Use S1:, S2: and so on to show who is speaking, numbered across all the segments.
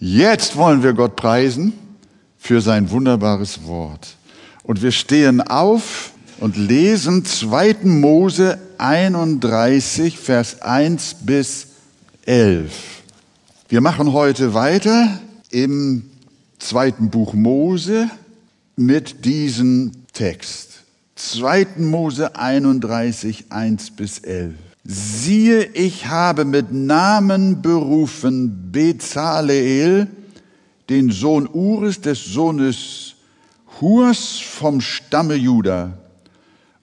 S1: Jetzt wollen wir Gott preisen für sein wunderbares Wort. Und wir stehen auf und lesen 2. Mose 31, Vers 1 bis 11. Wir machen heute weiter im zweiten Buch Mose mit diesem Text. 2. Mose 31, 1 bis 11. Siehe, ich habe mit Namen berufen Bezaleel, den Sohn Ures des Sohnes Hurs vom Stamme Juda,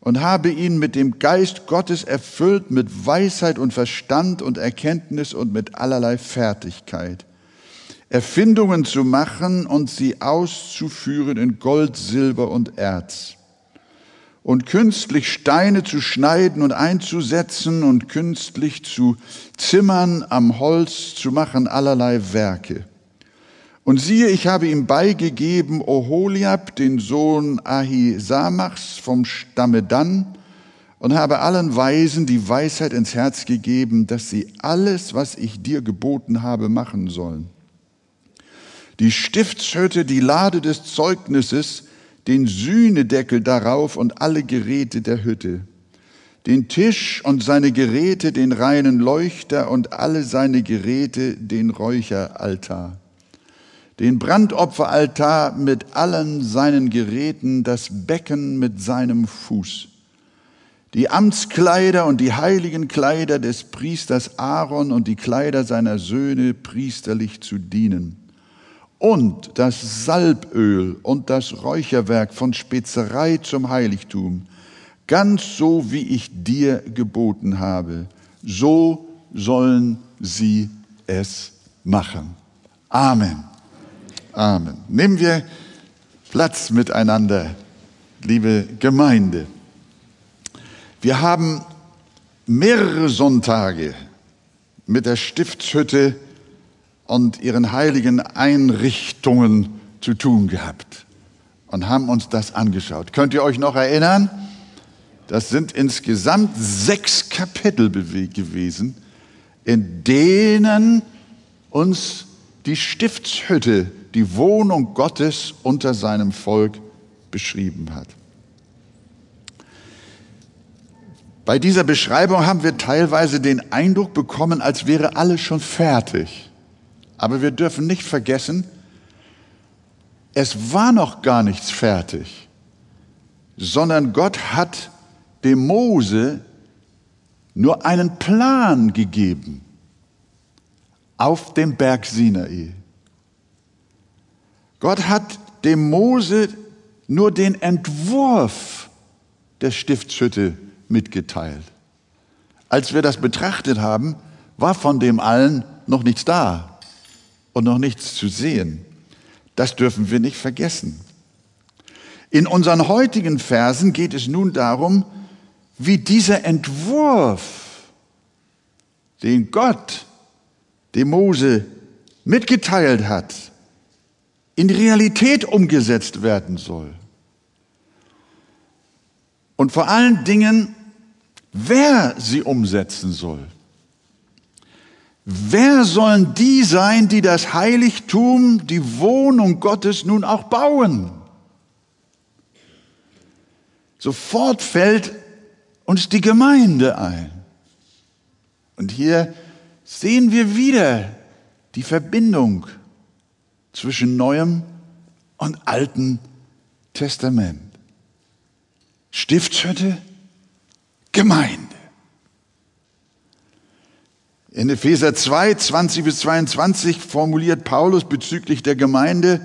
S1: und habe ihn mit dem Geist Gottes erfüllt, mit Weisheit und Verstand und Erkenntnis und mit allerlei Fertigkeit, Erfindungen zu machen und sie auszuführen in Gold, Silber und Erz und künstlich Steine zu schneiden und einzusetzen und künstlich zu zimmern, am Holz zu machen allerlei Werke. Und siehe, ich habe ihm beigegeben Oholiab, den Sohn Ahisamachs vom Stamme Dan, und habe allen Weisen die Weisheit ins Herz gegeben, dass sie alles, was ich dir geboten habe, machen sollen. Die Stiftshütte, die Lade des Zeugnisses, den Sühnedeckel darauf und alle Geräte der Hütte, den Tisch und seine Geräte, den reinen Leuchter und alle seine Geräte, den Räucheraltar, den Brandopferaltar mit allen seinen Geräten, das Becken mit seinem Fuß, die Amtskleider und die heiligen Kleider des Priesters Aaron und die Kleider seiner Söhne priesterlich zu dienen und das Salböl und das Räucherwerk von Spezerei zum Heiligtum, ganz so wie ich dir geboten habe, so sollen sie es machen. Amen. Amen. Nehmen wir Platz miteinander, liebe Gemeinde. Wir haben mehrere Sonntage mit der Stiftshütte und ihren heiligen Einrichtungen zu tun gehabt und haben uns das angeschaut. Könnt ihr euch noch erinnern? Das sind insgesamt sechs Kapitel gewesen, in denen uns die Stiftshütte, die Wohnung Gottes unter seinem Volk beschrieben hat. Bei dieser Beschreibung haben wir teilweise den Eindruck bekommen, als wäre alles schon fertig. Aber wir dürfen nicht vergessen, es war noch gar nichts fertig, sondern Gott hat dem Mose nur einen Plan gegeben auf dem Berg Sinai. Gott hat dem Mose nur den Entwurf der Stiftshütte mitgeteilt. Als wir das betrachtet haben, war von dem allen noch nichts da und noch nichts zu sehen. Das dürfen wir nicht vergessen. In unseren heutigen Versen geht es nun darum, wie dieser Entwurf, den Gott dem Mose mitgeteilt hat, in Realität umgesetzt werden soll. Und vor allen Dingen, wer sie umsetzen soll. Wer sollen die sein, die das Heiligtum, die Wohnung Gottes nun auch bauen? Sofort fällt uns die Gemeinde ein. Und hier sehen wir wieder die Verbindung zwischen Neuem und Alten Testament. Stiftshütte, Gemeinde. In Epheser 2, 20 bis 22 formuliert Paulus bezüglich der Gemeinde,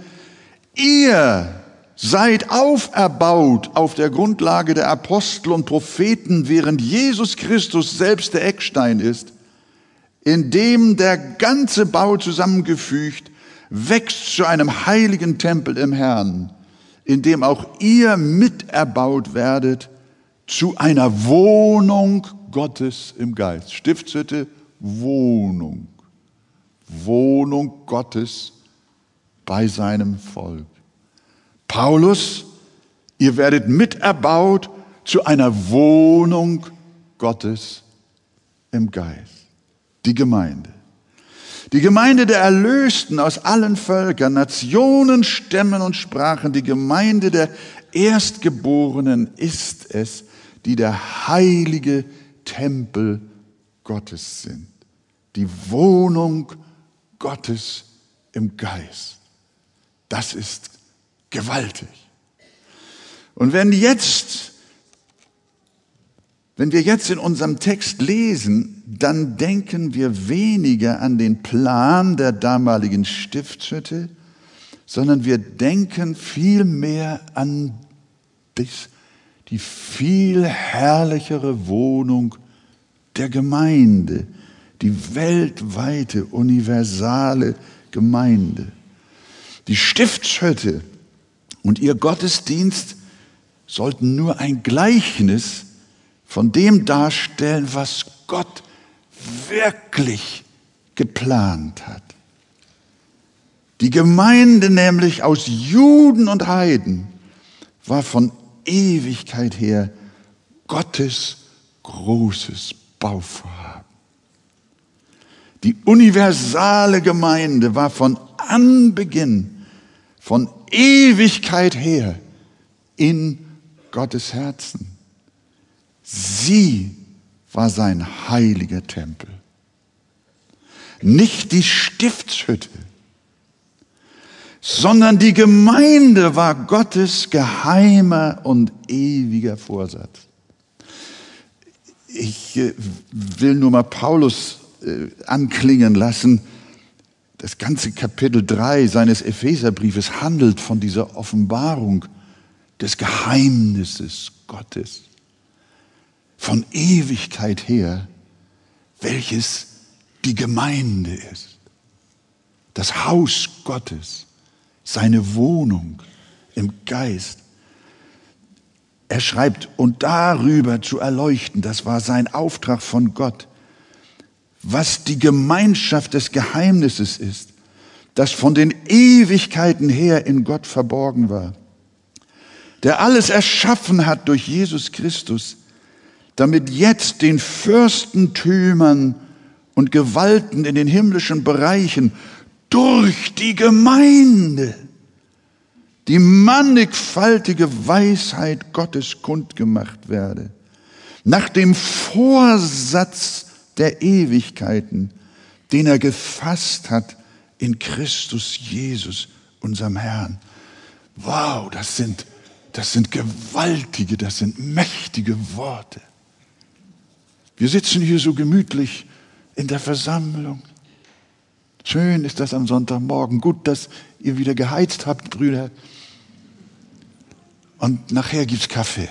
S1: ihr seid auferbaut auf der Grundlage der Apostel und Propheten, während Jesus Christus selbst der Eckstein ist, in dem der ganze Bau zusammengefügt wächst zu einem heiligen Tempel im Herrn, in dem auch ihr miterbaut werdet zu einer Wohnung Gottes im Geist. Stiftshütte, Wohnung. Wohnung Gottes bei seinem Volk. Paulus, ihr werdet miterbaut zu einer Wohnung Gottes im Geist. Die Gemeinde. Die Gemeinde der Erlösten aus allen Völkern, Nationen, Stämmen und Sprachen, die Gemeinde der Erstgeborenen ist es, die der heilige Tempel Gottes sind. Die Wohnung Gottes im Geist. Das ist gewaltig. Und wenn jetzt, wenn wir jetzt in unserem Text lesen, dann denken wir weniger an den Plan der damaligen Stiftshütte, sondern wir denken vielmehr an das, die viel herrlichere Wohnung der Gemeinde, die weltweite, universale Gemeinde. Die Stiftshütte und ihr Gottesdienst sollten nur ein Gleichnis von dem darstellen, was Gott wirklich geplant hat. Die Gemeinde nämlich aus Juden und Heiden war von Ewigkeit her Gottes großes Bauvorhaben. Die universale Gemeinde war von Anbeginn, von Ewigkeit her in Gottes Herzen. Sie war sein heiliger Tempel. Nicht die Stiftshütte, sondern die Gemeinde war Gottes geheimer und ewiger Vorsatz. Ich äh, will nur mal Paulus äh, anklingen lassen. Das ganze Kapitel 3 seines Epheserbriefes handelt von dieser Offenbarung des Geheimnisses Gottes von Ewigkeit her, welches die Gemeinde ist, das Haus Gottes, seine Wohnung im Geist. Er schreibt, und darüber zu erleuchten, das war sein Auftrag von Gott, was die Gemeinschaft des Geheimnisses ist, das von den Ewigkeiten her in Gott verborgen war, der alles erschaffen hat durch Jesus Christus, damit jetzt den Fürstentümern und Gewalten in den himmlischen Bereichen durch die Gemeinde die mannigfaltige Weisheit Gottes kundgemacht werde, nach dem Vorsatz der Ewigkeiten, den er gefasst hat in Christus Jesus, unserem Herrn. Wow, das sind, das sind gewaltige, das sind mächtige Worte. Wir sitzen hier so gemütlich in der Versammlung. Schön ist das am Sonntagmorgen. Gut, dass ihr wieder geheizt habt, Brüder. Und nachher gibt's Kaffee.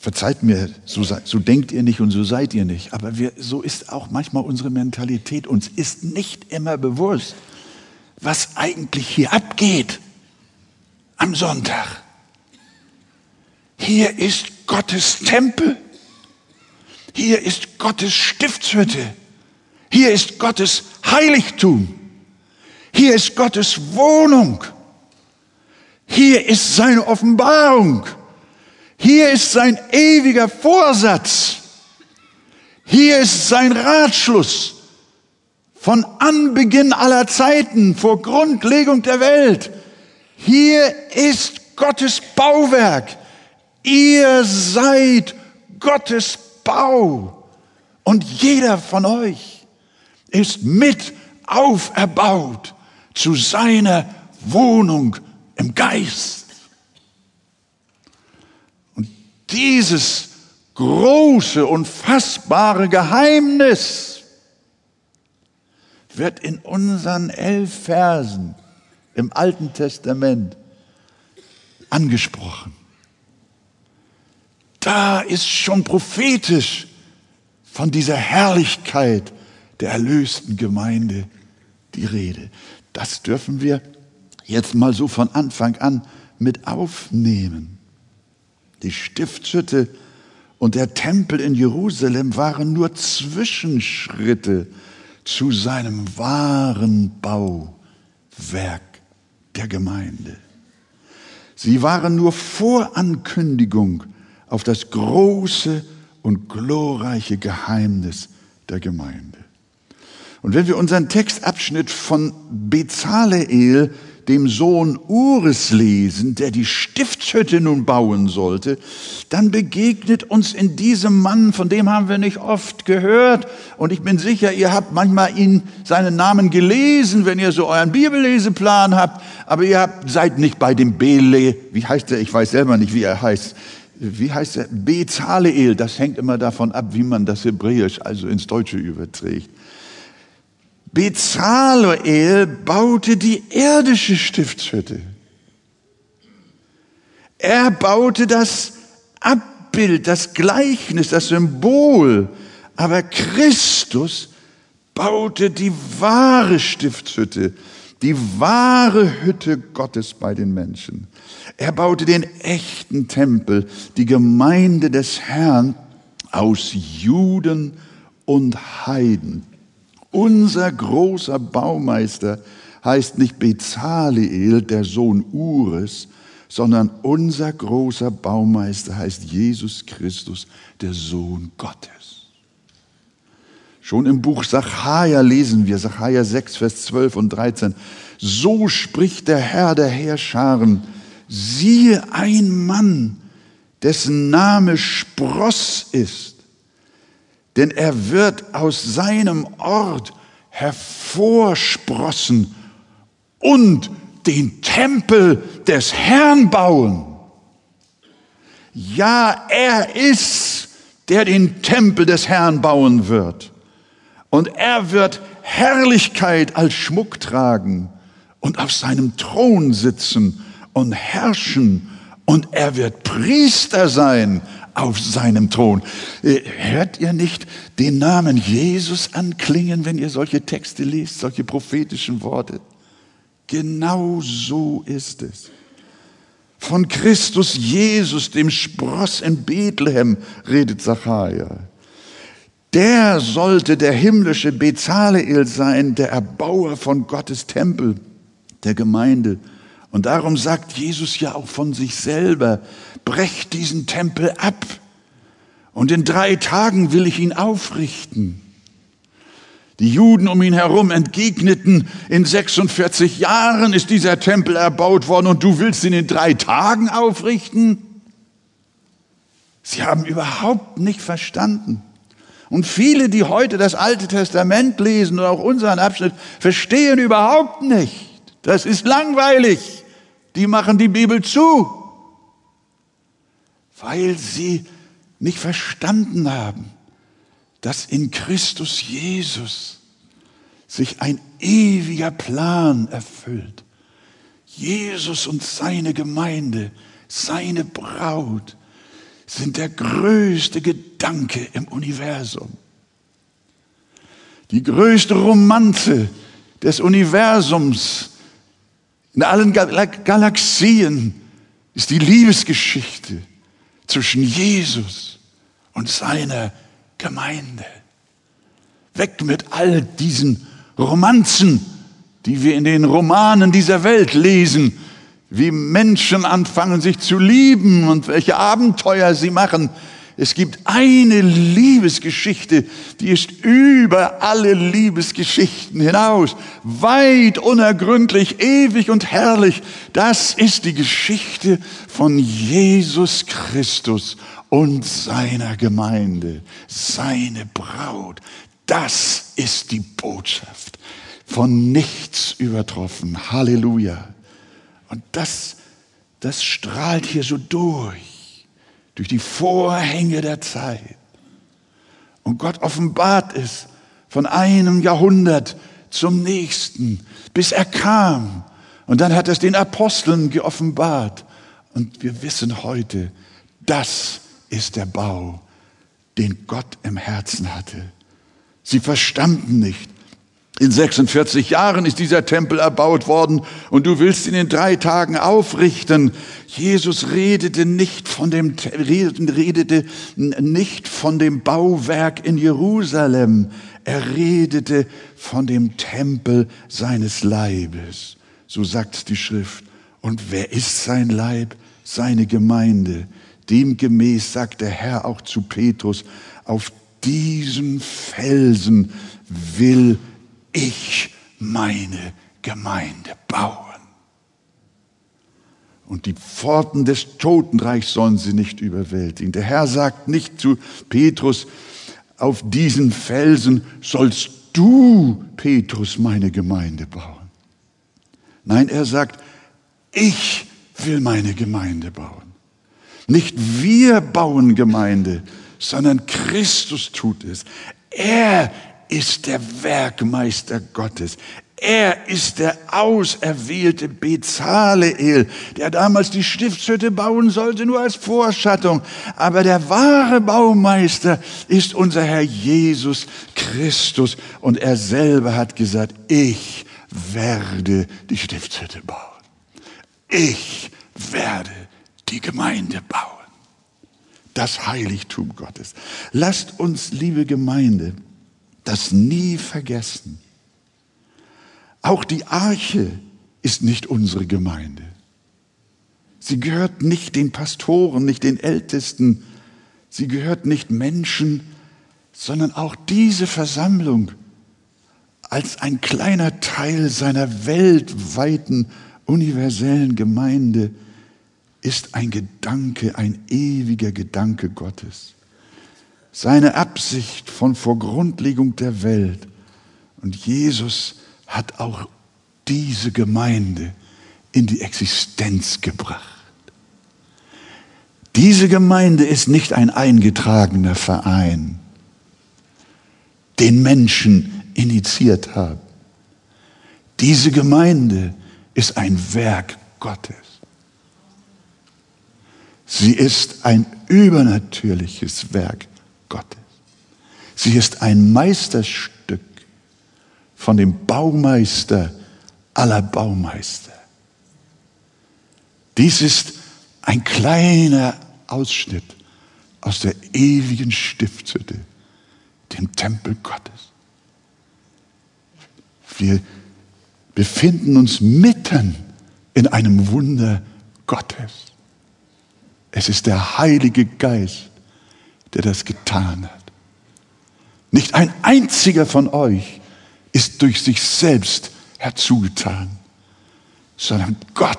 S1: Verzeiht mir, so, so, denkt ihr nicht und so seid ihr nicht. Aber wir, so ist auch manchmal unsere Mentalität. Uns ist nicht immer bewusst, was eigentlich hier abgeht am Sonntag. Hier ist Gottes Tempel. Hier ist Gottes Stiftshütte. Hier ist Gottes Heiligtum. Hier ist Gottes Wohnung. Hier ist seine Offenbarung. Hier ist sein ewiger Vorsatz. Hier ist sein Ratschluss von Anbeginn aller Zeiten, vor Grundlegung der Welt. Hier ist Gottes Bauwerk. Ihr seid Gottes Bau. Und jeder von euch ist mit auferbaut zu seiner Wohnung im Geist. Und dieses große, unfassbare Geheimnis wird in unseren elf Versen im Alten Testament angesprochen. Da ist schon prophetisch von dieser Herrlichkeit der erlösten Gemeinde die Rede. Das dürfen wir jetzt mal so von Anfang an mit aufnehmen. Die Stiftshütte und der Tempel in Jerusalem waren nur Zwischenschritte zu seinem wahren Bauwerk der Gemeinde. Sie waren nur Vorankündigung auf das große und glorreiche Geheimnis der Gemeinde. Und wenn wir unseren Textabschnitt von Bezaleel dem Sohn Ures lesen, der die Stiftshütte nun bauen sollte, dann begegnet uns in diesem Mann, von dem haben wir nicht oft gehört. Und ich bin sicher, ihr habt manchmal ihn, seinen Namen gelesen, wenn ihr so euren Bibelleseplan habt. Aber ihr habt, seid nicht bei dem Bele, wie heißt er? Ich weiß selber nicht, wie er heißt. Wie heißt er? Bezaleel. Das hängt immer davon ab, wie man das Hebräisch, also ins Deutsche überträgt. Bezaleel baute die irdische Stiftshütte. Er baute das Abbild, das Gleichnis, das Symbol. Aber Christus baute die wahre Stiftshütte, die wahre Hütte Gottes bei den Menschen. Er baute den echten Tempel, die Gemeinde des Herrn aus Juden und Heiden. Unser großer Baumeister heißt nicht Bezaleel, der Sohn Ures, sondern unser großer Baumeister heißt Jesus Christus, der Sohn Gottes. Schon im Buch Sacharja lesen wir, Sacharja 6, Vers 12 und 13, so spricht der Herr der Heerscharen, siehe ein Mann, dessen Name Spross ist, denn er wird aus seinem Ort hervorsprossen und den Tempel des Herrn bauen. Ja, er ist, der den Tempel des Herrn bauen wird. Und er wird Herrlichkeit als Schmuck tragen und auf seinem Thron sitzen und herrschen. Und er wird Priester sein auf seinem Thron. Äh, hört ihr nicht den Namen Jesus anklingen, wenn ihr solche Texte liest, solche prophetischen Worte? Genau so ist es. Von Christus Jesus, dem Spross in Bethlehem, redet Zachariah. Der sollte der himmlische Bezaleel sein, der Erbauer von Gottes Tempel, der Gemeinde. Und darum sagt Jesus ja auch von sich selber, brecht diesen Tempel ab und in drei Tagen will ich ihn aufrichten. Die Juden um ihn herum entgegneten, in 46 Jahren ist dieser Tempel erbaut worden und du willst ihn in drei Tagen aufrichten? Sie haben überhaupt nicht verstanden. Und viele, die heute das Alte Testament lesen oder auch unseren Abschnitt, verstehen überhaupt nicht. Das ist langweilig. Die machen die Bibel zu weil sie nicht verstanden haben, dass in Christus Jesus sich ein ewiger Plan erfüllt. Jesus und seine Gemeinde, seine Braut sind der größte Gedanke im Universum. Die größte Romanze des Universums in allen Galaxien ist die Liebesgeschichte zwischen Jesus und seiner Gemeinde. Weg mit all diesen Romanzen, die wir in den Romanen dieser Welt lesen, wie Menschen anfangen sich zu lieben und welche Abenteuer sie machen. Es gibt eine Liebesgeschichte, die ist über alle Liebesgeschichten hinaus, weit unergründlich, ewig und herrlich. Das ist die Geschichte von Jesus Christus und seiner Gemeinde, seine Braut. Das ist die Botschaft, von nichts übertroffen. Halleluja. Und das, das strahlt hier so durch durch die Vorhänge der Zeit. Und Gott offenbart es von einem Jahrhundert zum nächsten, bis er kam. Und dann hat es den Aposteln geoffenbart. Und wir wissen heute, das ist der Bau, den Gott im Herzen hatte. Sie verstanden nicht, in 46 Jahren ist dieser Tempel erbaut worden und du willst ihn in drei Tagen aufrichten. Jesus redete nicht von dem, redete nicht von dem Bauwerk in Jerusalem. Er redete von dem Tempel seines Leibes. So sagt die Schrift. Und wer ist sein Leib? Seine Gemeinde. Demgemäß sagt der Herr auch zu Petrus, auf diesen Felsen will ich meine Gemeinde bauen. Und die Pforten des Totenreichs sollen sie nicht überwältigen. Der Herr sagt nicht zu Petrus, auf diesen Felsen sollst du, Petrus, meine Gemeinde bauen. Nein, er sagt, ich will meine Gemeinde bauen. Nicht wir bauen Gemeinde, sondern Christus tut es. Er ist der Werkmeister Gottes. Er ist der auserwählte Bezaleel, der damals die Stiftshütte bauen sollte, nur als Vorschattung. Aber der wahre Baumeister ist unser Herr Jesus Christus. Und er selber hat gesagt, ich werde die Stiftshütte bauen. Ich werde die Gemeinde bauen. Das Heiligtum Gottes. Lasst uns, liebe Gemeinde, das nie vergessen. Auch die Arche ist nicht unsere Gemeinde. Sie gehört nicht den Pastoren, nicht den Ältesten. Sie gehört nicht Menschen, sondern auch diese Versammlung als ein kleiner Teil seiner weltweiten, universellen Gemeinde ist ein Gedanke, ein ewiger Gedanke Gottes seine Absicht von vor Grundlegung der Welt. Und Jesus hat auch diese Gemeinde in die Existenz gebracht. Diese Gemeinde ist nicht ein eingetragener Verein, den Menschen initiiert haben. Diese Gemeinde ist ein Werk Gottes. Sie ist ein übernatürliches Werk Gottes. Sie ist ein Meisterstück von dem Baumeister aller Baumeister. Dies ist ein kleiner Ausschnitt aus der ewigen Stiftshütte, dem Tempel Gottes. Wir befinden uns mitten in einem Wunder Gottes. Es ist der Heilige Geist, der das getan hat. Nicht ein einziger von euch ist durch sich selbst herzugetan, sondern Gott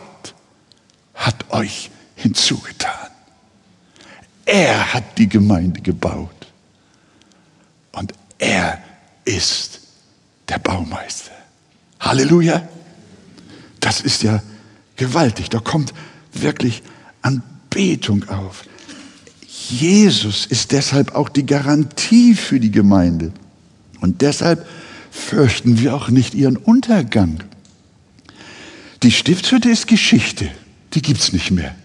S1: hat euch hinzugetan. Er hat die Gemeinde gebaut und er ist der Baumeister. Halleluja. Das ist ja gewaltig. Da kommt wirklich Anbetung auf. Jesus ist deshalb auch die Garantie für die Gemeinde. Und deshalb fürchten wir auch nicht ihren Untergang. Die Stiftshütte ist Geschichte, die gibt's nicht mehr.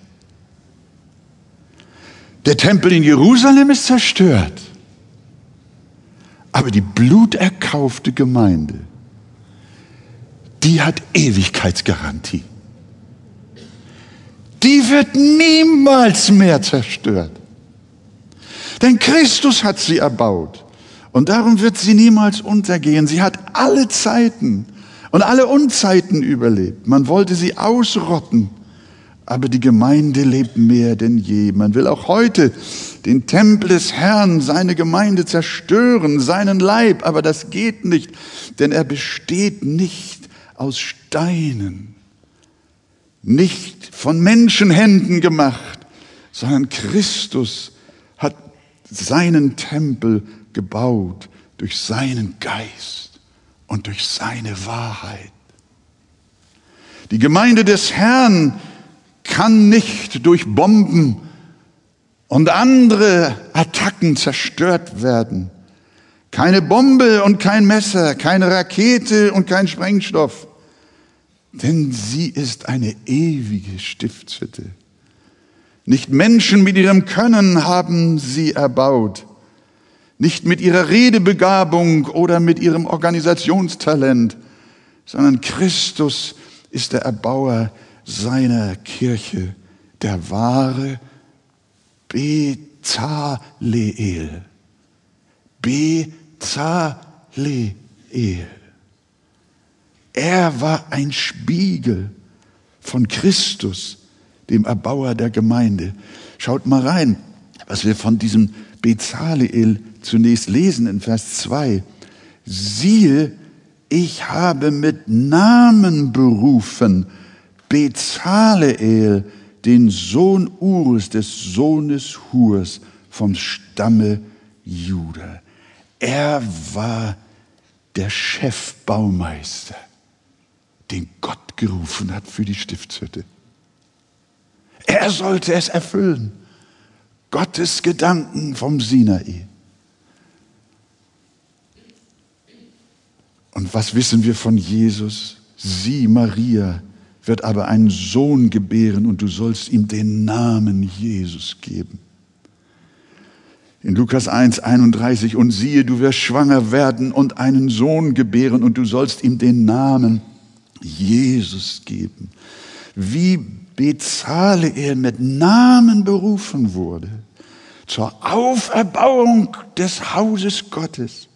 S1: Der Tempel in Jerusalem ist zerstört. Aber die bluterkaufte Gemeinde, die hat Ewigkeitsgarantie. Die wird niemals mehr zerstört. Denn Christus hat sie erbaut. Und darum wird sie niemals untergehen. Sie hat alle Zeiten und alle Unzeiten überlebt. Man wollte sie ausrotten. Aber die Gemeinde lebt mehr denn je. Man will auch heute den Tempel des Herrn, seine Gemeinde zerstören, seinen Leib. Aber das geht nicht, denn er besteht nicht aus Steinen, nicht von Menschenhänden gemacht, sondern Christus seinen Tempel gebaut durch seinen Geist und durch seine Wahrheit. Die Gemeinde des Herrn kann nicht durch Bomben und andere Attacken zerstört werden. Keine Bombe und kein Messer, keine Rakete und kein Sprengstoff. Denn sie ist eine ewige Stiftshütte. Nicht Menschen mit ihrem Können haben sie erbaut, nicht mit ihrer Redebegabung oder mit ihrem Organisationstalent, sondern Christus ist der Erbauer seiner Kirche, der wahre Bezaleel. Bezaleel. Er war ein Spiegel von Christus dem Erbauer der Gemeinde. Schaut mal rein, was wir von diesem Bezaleel zunächst lesen in Vers 2. Siehe, ich habe mit Namen berufen Bezaleel, den Sohn Urs, des Sohnes Hurs vom Stamme Juda. Er war der Chefbaumeister, den Gott gerufen hat für die Stiftshütte. Er sollte es erfüllen. Gottes Gedanken vom Sinai. Und was wissen wir von Jesus? Sie, Maria, wird aber einen Sohn gebären und du sollst ihm den Namen Jesus geben. In Lukas 1, 31, und siehe, du wirst schwanger werden und einen Sohn gebären und du sollst ihm den Namen Jesus geben. Wie Bezaleel mit Namen berufen wurde zur Auferbauung des Hauses Gottes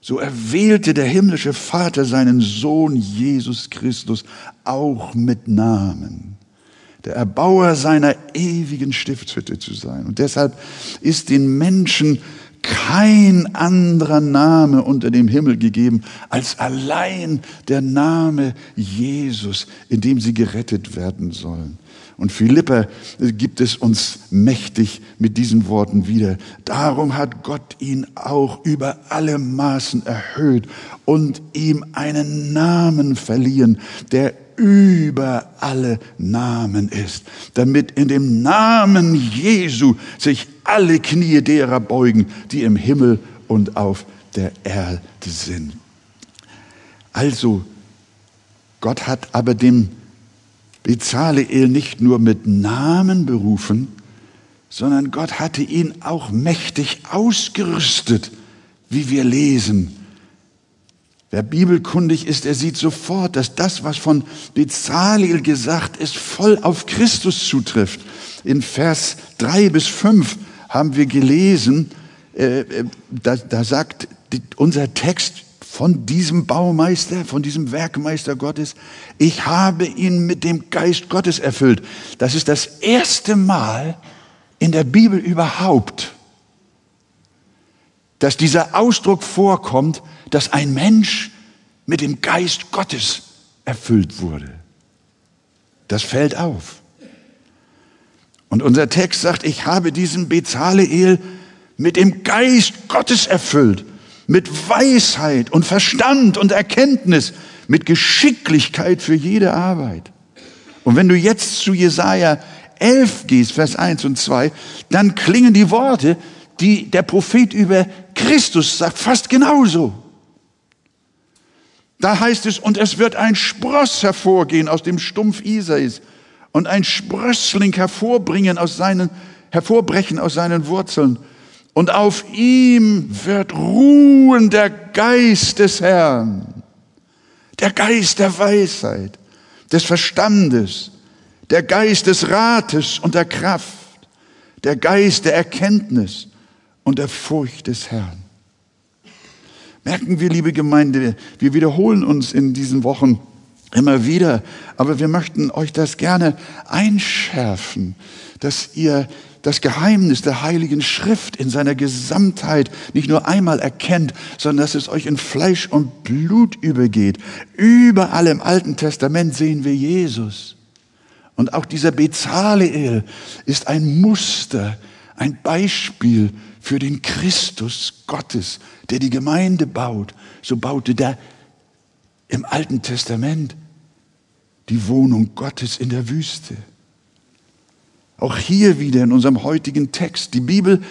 S1: so erwählte der himmlische Vater seinen Sohn Jesus Christus auch mit Namen, der Erbauer seiner ewigen Stiftshütte zu sein. Und deshalb ist den Menschen kein anderer Name unter dem Himmel gegeben als allein der Name Jesus, in dem sie gerettet werden sollen. Und Philippa gibt es uns mächtig mit diesen Worten wieder. Darum hat Gott ihn auch über alle Maßen erhöht und ihm einen Namen verliehen, der über alle Namen ist, damit in dem Namen Jesu sich alle Knie derer beugen, die im Himmel und auf der Erde sind. Also, Gott hat aber dem Bezaleel nicht nur mit Namen berufen, sondern Gott hatte ihn auch mächtig ausgerüstet, wie wir lesen. Wer bibelkundig ist, der sieht sofort, dass das, was von Bezaleel gesagt ist, voll auf Christus zutrifft. In Vers drei bis fünf haben wir gelesen, äh, äh da, da sagt unser Text, von diesem Baumeister, von diesem Werkmeister Gottes. Ich habe ihn mit dem Geist Gottes erfüllt. Das ist das erste Mal in der Bibel überhaupt, dass dieser Ausdruck vorkommt, dass ein Mensch mit dem Geist Gottes erfüllt wurde. Das fällt auf. Und unser Text sagt, ich habe diesen Bezaleel mit dem Geist Gottes erfüllt mit Weisheit und Verstand und Erkenntnis, mit Geschicklichkeit für jede Arbeit. Und wenn du jetzt zu Jesaja 11 gehst, Vers 1 und 2, dann klingen die Worte, die der Prophet über Christus sagt, fast genauso. Da heißt es, und es wird ein Spross hervorgehen aus dem Stumpf Isais und ein Sprössling hervorbringen aus seinen, hervorbrechen aus seinen Wurzeln und auf ihm wird ruhen der Geist des Herrn, der Geist der Weisheit, des Verstandes, der Geist des Rates und der Kraft, der Geist der Erkenntnis und der Furcht des Herrn. Merken wir, liebe Gemeinde, wir wiederholen uns in diesen Wochen immer wieder, aber wir möchten euch das gerne einschärfen, dass ihr das Geheimnis der Heiligen Schrift in seiner Gesamtheit nicht nur einmal erkennt, sondern dass es euch in Fleisch und Blut übergeht. Überall im Alten Testament sehen wir Jesus. Und auch dieser Bezaleel ist ein Muster, ein Beispiel für den Christus Gottes, der die Gemeinde baut. So baute der im Alten Testament die Wohnung Gottes in der Wüste. Auch hier wieder in unserem heutigen Text. Die Bibel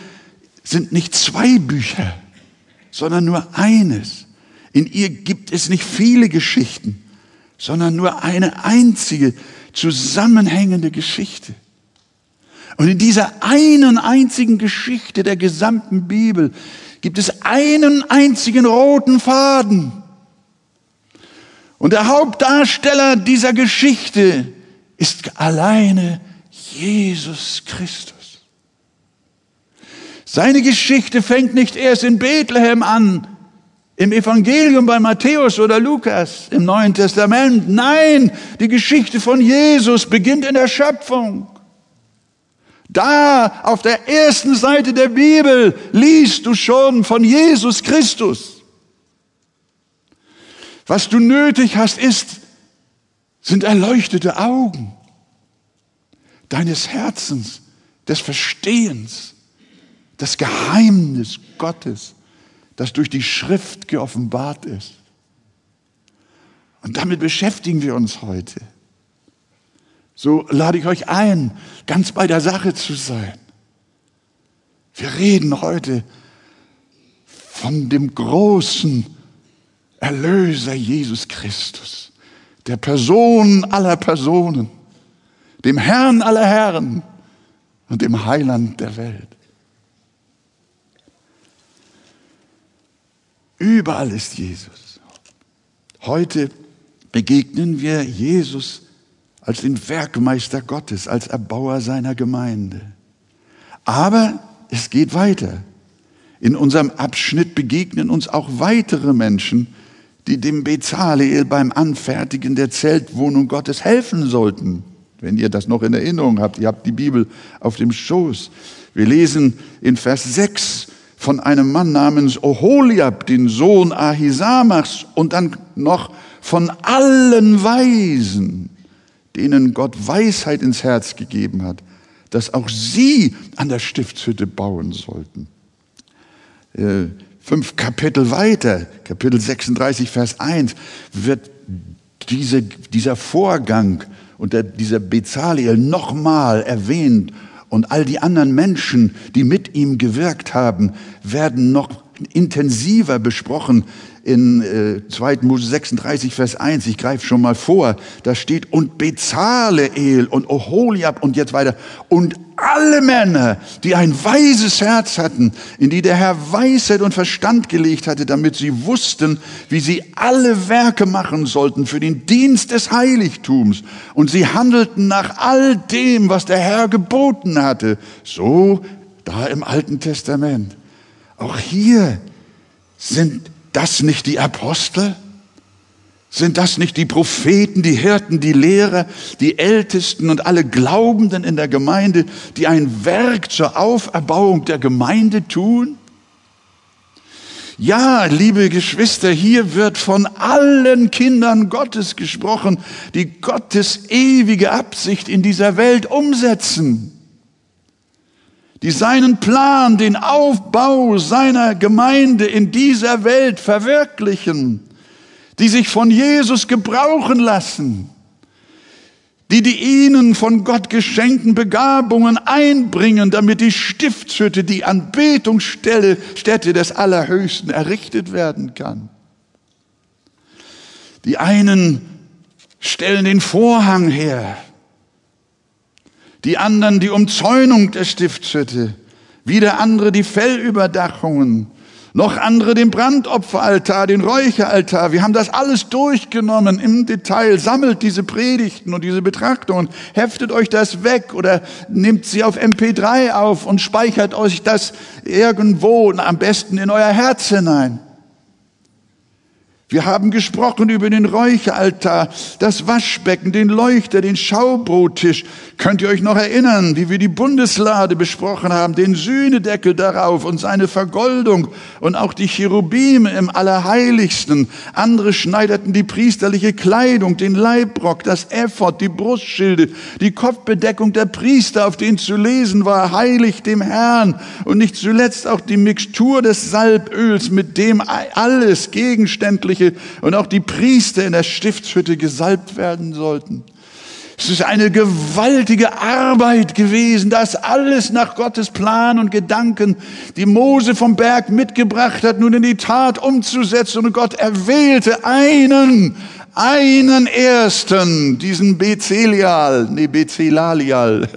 S1: sind nicht zwei Bücher, sondern nur eines. In ihr gibt es nicht viele Geschichten, sondern nur eine einzige zusammenhängende Geschichte. Und in dieser einen einzigen Geschichte der gesamten Bibel gibt es einen einzigen roten Faden. Und der Hauptdarsteller dieser Geschichte ist alleine Jesus Christus. Seine Geschichte fängt nicht erst in Bethlehem an, im Evangelium bei Matthäus oder Lukas, im Neuen Testament. Nein, die Geschichte von Jesus beginnt in der Schöpfung. Da auf der ersten Seite der Bibel liest du schon von Jesus Christus. Was du nötig hast, ist, sind erleuchtete Augen deines Herzens, des Verstehens, das Geheimnis Gottes, das durch die Schrift geoffenbart ist. Und damit beschäftigen wir uns heute. So lade ich euch ein, ganz bei der Sache zu sein. Wir reden heute von dem großen Erlöser Jesus Christus, der Person aller Personen, dem Herrn aller Herren und dem Heiland der Welt. Überall ist Jesus. Heute begegnen wir Jesus als den Werkmeister Gottes, als Erbauer seiner Gemeinde. Aber es geht weiter. In unserem Abschnitt begegnen uns auch weitere Menschen, die dem Bezaleel beim Anfertigen der Zeltwohnung Gottes helfen sollten. Wenn ihr das noch in Erinnerung habt, ihr habt die Bibel auf dem Schoß. Wir lesen in Vers 6 von einem Mann namens Oholiab, den Sohn Ahisamachs, und dann noch von allen Weisen, denen Gott Weisheit ins Herz gegeben hat, dass auch sie an der Stiftshütte bauen sollten. Äh, fünf Kapitel weiter, Kapitel 36, Vers 1, wird diese, dieser Vorgang und der, dieser Bezaliel nochmal erwähnt und all die anderen Menschen, die mit ihm gewirkt haben, werden noch intensiver besprochen in äh, 2. Mose 36, Vers 1, ich greife schon mal vor, da steht, und Bezaleel und Oholiab und jetzt weiter, und alle Männer, die ein weises Herz hatten, in die der Herr Weisheit und Verstand gelegt hatte, damit sie wussten, wie sie alle Werke machen sollten für den Dienst des Heiligtums. Und sie handelten nach all dem, was der Herr geboten hatte. So da im Alten Testament. Auch hier sind das nicht die Apostel? Sind das nicht die Propheten, die Hirten, die Lehrer, die Ältesten und alle Glaubenden in der Gemeinde, die ein Werk zur Auferbauung der Gemeinde tun? Ja, liebe Geschwister, hier wird von allen Kindern Gottes gesprochen, die Gottes ewige Absicht in dieser Welt umsetzen die seinen Plan, den Aufbau seiner Gemeinde in dieser Welt verwirklichen, die sich von Jesus gebrauchen lassen, die die ihnen von Gott geschenkten Begabungen einbringen, damit die Stiftshütte, die Anbetungsstelle, Stätte des Allerhöchsten errichtet werden kann. Die einen stellen den Vorhang her, die anderen die Umzäunung der Stiftshütte, wieder andere die Fellüberdachungen, noch andere den Brandopferaltar, den Räucheraltar. Wir haben das alles durchgenommen im Detail. Sammelt diese Predigten und diese Betrachtungen, heftet euch das weg oder nehmt sie auf MP3 auf und speichert euch das irgendwo, am besten in euer Herz hinein. Wir haben gesprochen über den Räucheraltar, das Waschbecken, den Leuchter, den Schaubrottisch. Könnt ihr euch noch erinnern, wie wir die Bundeslade besprochen haben, den Sühnedeckel darauf und seine Vergoldung und auch die Cherubime im Allerheiligsten. Andere schneiderten die priesterliche Kleidung, den Leibrock, das Ephod, die Brustschilde, die Kopfbedeckung der Priester, auf denen zu lesen war, heilig dem Herrn und nicht zuletzt auch die Mixtur des Salböls, mit dem alles gegenständlich Geistliche und auch die Priester in der Stiftshütte gesalbt werden sollten. Es ist eine gewaltige Arbeit gewesen, das alles nach Gottes Plan und Gedanken, die Mose vom Berg mitgebracht hat, nun in die Tat umzusetzen. Und Gott erwählte einen, einen ersten, diesen Bezelial, nee, Bezelalial.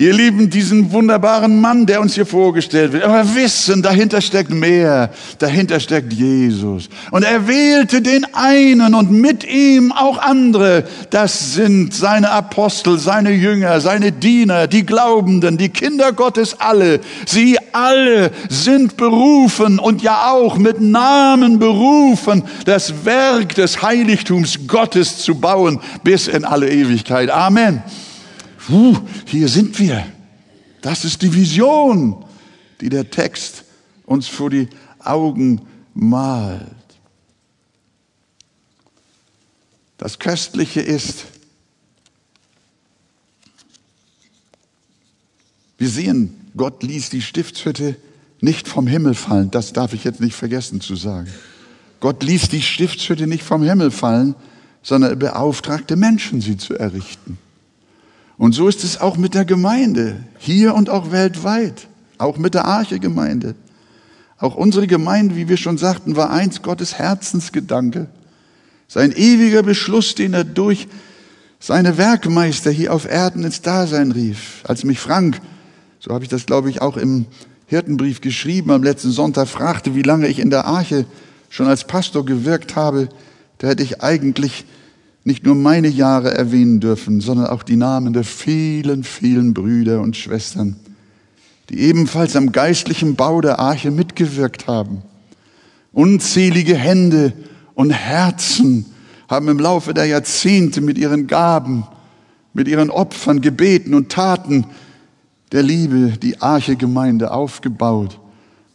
S1: Ihr Lieben, diesen wunderbaren Mann, der uns hier vorgestellt wird. Aber wissen, dahinter steckt mehr. Dahinter steckt Jesus. Und er wählte den einen und mit ihm auch andere. Das sind seine Apostel, seine Jünger, seine Diener, die Glaubenden, die Kinder Gottes alle. Sie alle sind berufen und ja auch mit Namen berufen, das Werk des Heiligtums Gottes zu bauen bis in alle Ewigkeit. Amen. Puh, hier sind wir. Das ist die Vision, die der Text uns vor die Augen malt. Das Köstliche ist, wir sehen, Gott ließ die Stiftshütte nicht vom Himmel fallen. Das darf ich jetzt nicht vergessen zu sagen. Gott ließ die Stiftshütte nicht vom Himmel fallen, sondern er beauftragte Menschen, sie zu errichten. Und so ist es auch mit der Gemeinde, hier und auch weltweit, auch mit der Arche-Gemeinde. Auch unsere Gemeinde, wie wir schon sagten, war eins Gottes Herzensgedanke. Sein ewiger Beschluss, den er durch seine Werkmeister hier auf Erden ins Dasein rief. Als mich Frank, so habe ich das glaube ich auch im Hirtenbrief geschrieben, am letzten Sonntag fragte, wie lange ich in der Arche schon als Pastor gewirkt habe, da hätte ich eigentlich nicht nur meine Jahre erwähnen dürfen, sondern auch die Namen der vielen, vielen Brüder und Schwestern, die ebenfalls am geistlichen Bau der Arche mitgewirkt haben. Unzählige Hände und Herzen haben im Laufe der Jahrzehnte mit ihren Gaben, mit ihren Opfern, Gebeten und Taten der Liebe die Arche-Gemeinde aufgebaut.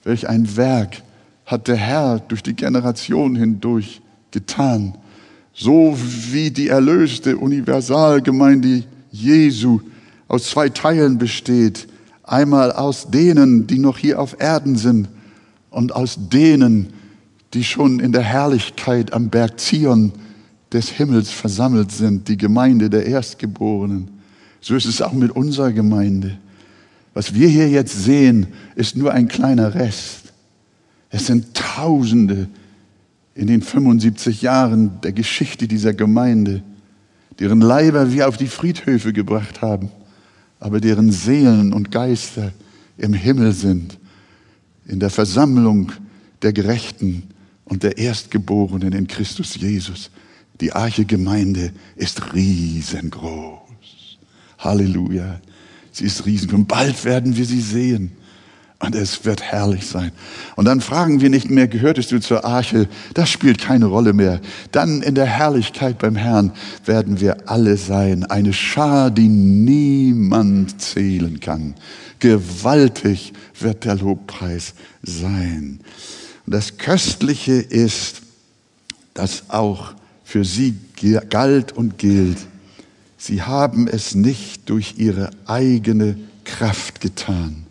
S1: Welch ein Werk hat der Herr durch die Generation hindurch getan so wie die erlöste Universalgemeinde Jesu aus zwei Teilen besteht. Einmal aus denen, die noch hier auf Erden sind und aus denen, die schon in der Herrlichkeit am Berg Zion des Himmels versammelt sind, die Gemeinde der Erstgeborenen. So ist es auch mit unserer Gemeinde. Was wir hier jetzt sehen, ist nur ein kleiner Rest. Es sind Tausende, in den 75 Jahren der Geschichte dieser Gemeinde, deren Leiber wir auf die Friedhöfe gebracht haben, aber deren Seelen und Geister im Himmel sind, in der Versammlung der Gerechten und der Erstgeborenen in Christus Jesus. Die Arche Gemeinde ist riesengroß. Halleluja. Sie ist riesengroß. Und bald werden wir sie sehen. Und es wird herrlich sein. Und dann fragen wir nicht mehr, gehörtest du zur Arche? Das spielt keine Rolle mehr. Dann in der Herrlichkeit beim Herrn werden wir alle sein. Eine Schar, die niemand zählen kann. Gewaltig wird der Lobpreis sein. Und das Köstliche ist, dass auch für sie galt und gilt, sie haben es nicht durch ihre eigene Kraft getan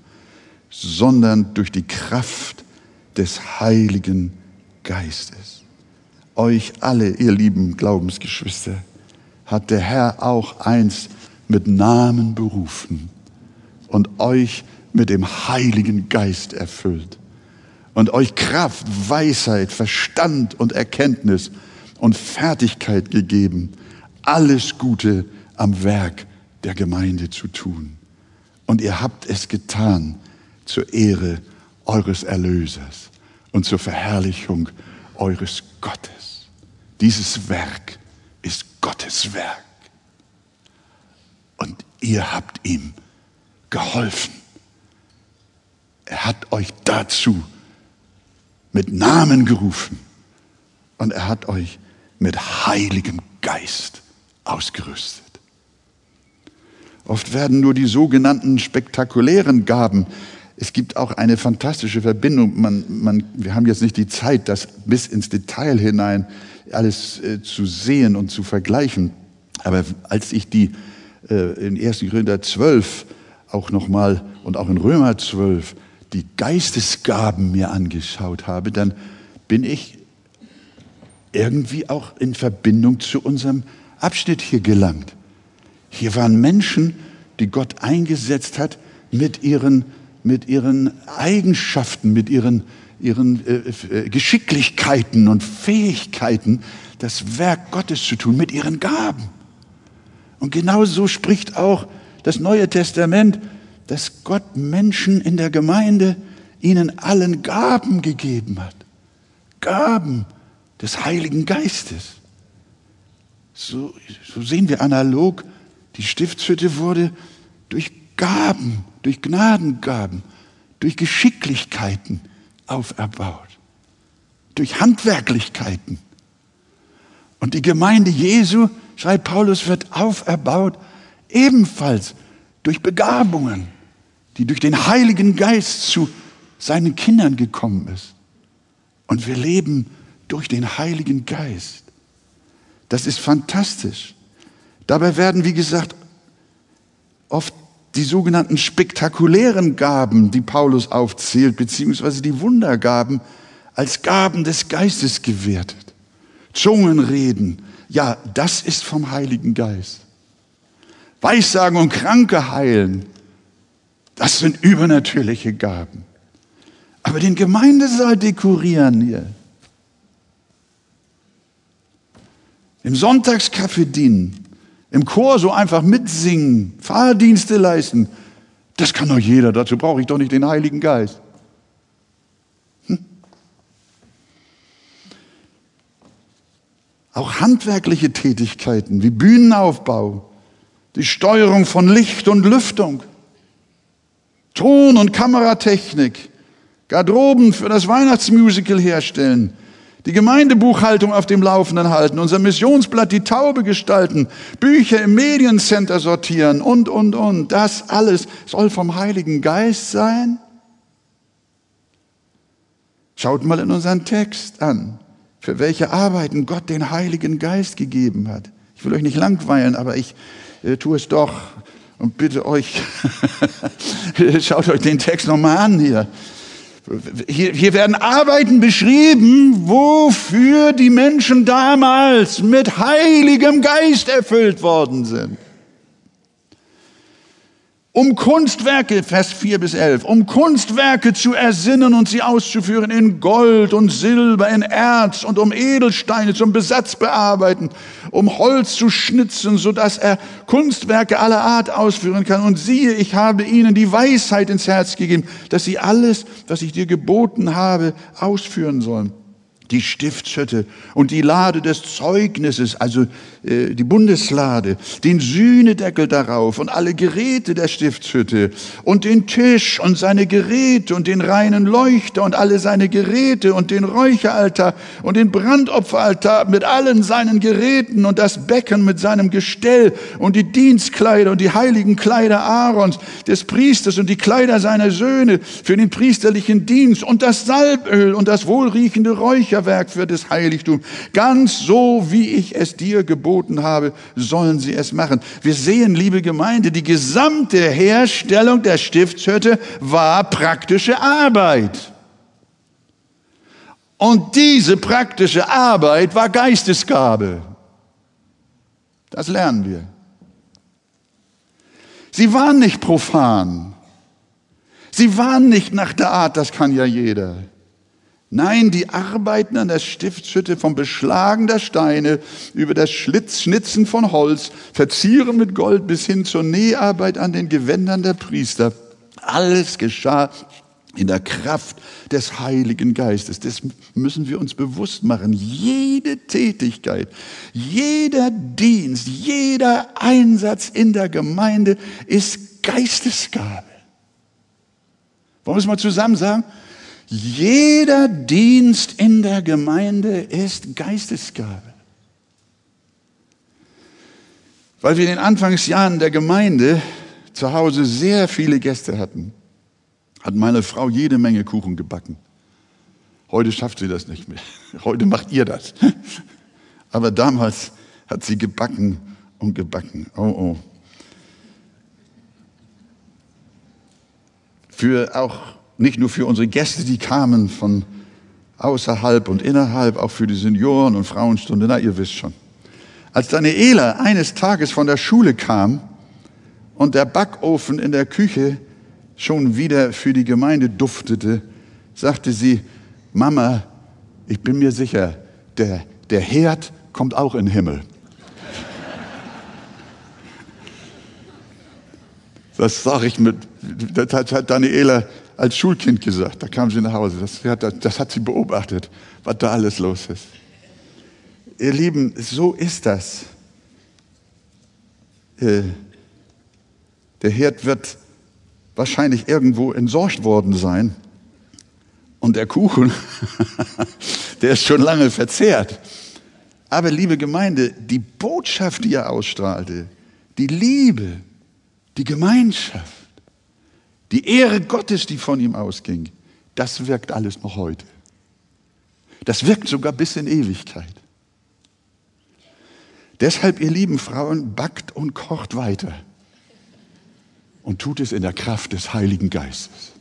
S1: sondern durch die Kraft des Heiligen Geistes. Euch alle, ihr lieben Glaubensgeschwister, hat der Herr auch einst mit Namen berufen und euch mit dem Heiligen Geist erfüllt und euch Kraft, Weisheit, Verstand und Erkenntnis und Fertigkeit gegeben, alles Gute am Werk der Gemeinde zu tun. Und ihr habt es getan zur Ehre eures Erlösers und zur Verherrlichung eures Gottes. Dieses Werk ist Gottes Werk. Und ihr habt ihm geholfen. Er hat euch dazu mit Namen gerufen und er hat euch mit heiligem Geist ausgerüstet. Oft werden nur die sogenannten spektakulären Gaben es gibt auch eine fantastische Verbindung. Man, man, wir haben jetzt nicht die Zeit, das bis ins Detail hinein alles äh, zu sehen und zu vergleichen. Aber als ich die äh, in 1. Korinther 12 auch nochmal und auch in Römer 12 die Geistesgaben mir angeschaut habe, dann bin ich irgendwie auch in Verbindung zu unserem Abschnitt hier gelangt. Hier waren Menschen, die Gott eingesetzt hat mit ihren mit ihren Eigenschaften, mit ihren, ihren äh, äh, Geschicklichkeiten und Fähigkeiten das Werk Gottes zu tun, mit ihren Gaben. Und genauso spricht auch das Neue Testament, dass Gott Menschen in der Gemeinde ihnen allen Gaben gegeben hat. Gaben des Heiligen Geistes. So, so sehen wir analog, die Stiftshütte wurde durch Gaben durch Gnadengaben, durch Geschicklichkeiten auferbaut, durch Handwerklichkeiten. Und die Gemeinde Jesu, schreibt Paulus, wird auferbaut ebenfalls durch Begabungen, die durch den Heiligen Geist zu seinen Kindern gekommen ist. Und wir leben durch den Heiligen Geist. Das ist fantastisch. Dabei werden, wie gesagt, oft die sogenannten spektakulären Gaben, die Paulus aufzählt, beziehungsweise die Wundergaben, als Gaben des Geistes gewertet. Zungenreden, ja, das ist vom Heiligen Geist. Weissagen und Kranke heilen, das sind übernatürliche Gaben. Aber den Gemeindesaal dekorieren hier, im Sonntagskaffee dienen, im Chor so einfach mitsingen, Fahrdienste leisten, das kann doch jeder, dazu brauche ich doch nicht den Heiligen Geist. Hm? Auch handwerkliche Tätigkeiten wie Bühnenaufbau, die Steuerung von Licht und Lüftung, Ton- und Kameratechnik, Garderoben für das Weihnachtsmusical herstellen, die Gemeindebuchhaltung auf dem Laufenden halten, unser Missionsblatt die Taube gestalten, Bücher im Mediencenter sortieren und, und, und. Das alles soll vom Heiligen Geist sein? Schaut mal in unseren Text an, für welche Arbeiten Gott den Heiligen Geist gegeben hat. Ich will euch nicht langweilen, aber ich äh, tue es doch und bitte euch, schaut euch den Text nochmal an hier. Hier, hier werden Arbeiten beschrieben, wofür die Menschen damals mit heiligem Geist erfüllt worden sind um Kunstwerke, Vers 4 bis 11, um Kunstwerke zu ersinnen und sie auszuführen in Gold und Silber, in Erz und um Edelsteine zum Besatz bearbeiten, um Holz zu schnitzen, so dass er Kunstwerke aller Art ausführen kann. Und siehe, ich habe ihnen die Weisheit ins Herz gegeben, dass sie alles, was ich dir geboten habe, ausführen sollen die Stiftshütte und die Lade des Zeugnisses, also äh, die Bundeslade, den Sühnedeckel darauf und alle Geräte der Stiftshütte und den Tisch und seine Geräte und den reinen Leuchter und alle seine Geräte und den Räucheraltar und den Brandopferaltar mit allen seinen Geräten und das Becken mit seinem Gestell und die Dienstkleider und die heiligen Kleider Aarons, des Priesters und die Kleider seiner Söhne für den priesterlichen Dienst und das Salböl und das wohlriechende Räucher Räucherwerk für das Heiligtum. Ganz so, wie ich es dir geboten habe, sollen sie es machen. Wir sehen, liebe Gemeinde, die gesamte Herstellung der Stiftshütte war praktische Arbeit. Und diese praktische Arbeit war Geistesgabe. Das lernen wir. Sie waren nicht profan. Sie waren nicht nach der Art, das kann ja jeder. Nein, die arbeiten an der Stiftshütte vom Beschlagen der Steine über das Schlitzschnitzen von Holz, Verzieren mit Gold bis hin zur Näharbeit an den Gewändern der Priester. Alles geschah in der Kraft des Heiligen Geistes. Das müssen wir uns bewusst machen. Jede Tätigkeit, jeder Dienst, jeder Einsatz in der Gemeinde ist Geistesgabe. Wollen wir es mal zusammen sagen? Jeder Dienst in der Gemeinde ist Geistesgabe. Weil wir in den Anfangsjahren der Gemeinde zu Hause sehr viele Gäste hatten, hat meine Frau jede Menge Kuchen gebacken. Heute schafft sie das nicht mehr. Heute macht ihr das. Aber damals hat sie gebacken und gebacken. Oh, oh. Für auch nicht nur für unsere Gäste, die kamen von außerhalb und innerhalb, auch für die Senioren und Frauenstunde, na, ihr wisst schon. Als Daniela eines Tages von der Schule kam und der Backofen in der Küche schon wieder für die Gemeinde duftete, sagte sie, Mama, ich bin mir sicher, der, der Herd kommt auch in den Himmel. Das sage ich mit, das hat Daniela als Schulkind gesagt. Da kam sie nach Hause. Das, das hat sie beobachtet, was da alles los ist. Ihr Lieben, so ist das. Äh, der Herd wird wahrscheinlich irgendwo entsorgt worden sein. Und der Kuchen, der ist schon lange verzehrt. Aber liebe Gemeinde, die Botschaft, die er ausstrahlte, die Liebe, die Gemeinschaft, die Ehre Gottes, die von ihm ausging, das wirkt alles noch heute. Das wirkt sogar bis in Ewigkeit. Deshalb, ihr lieben Frauen, backt und kocht weiter. Und tut es in der Kraft des Heiligen Geistes.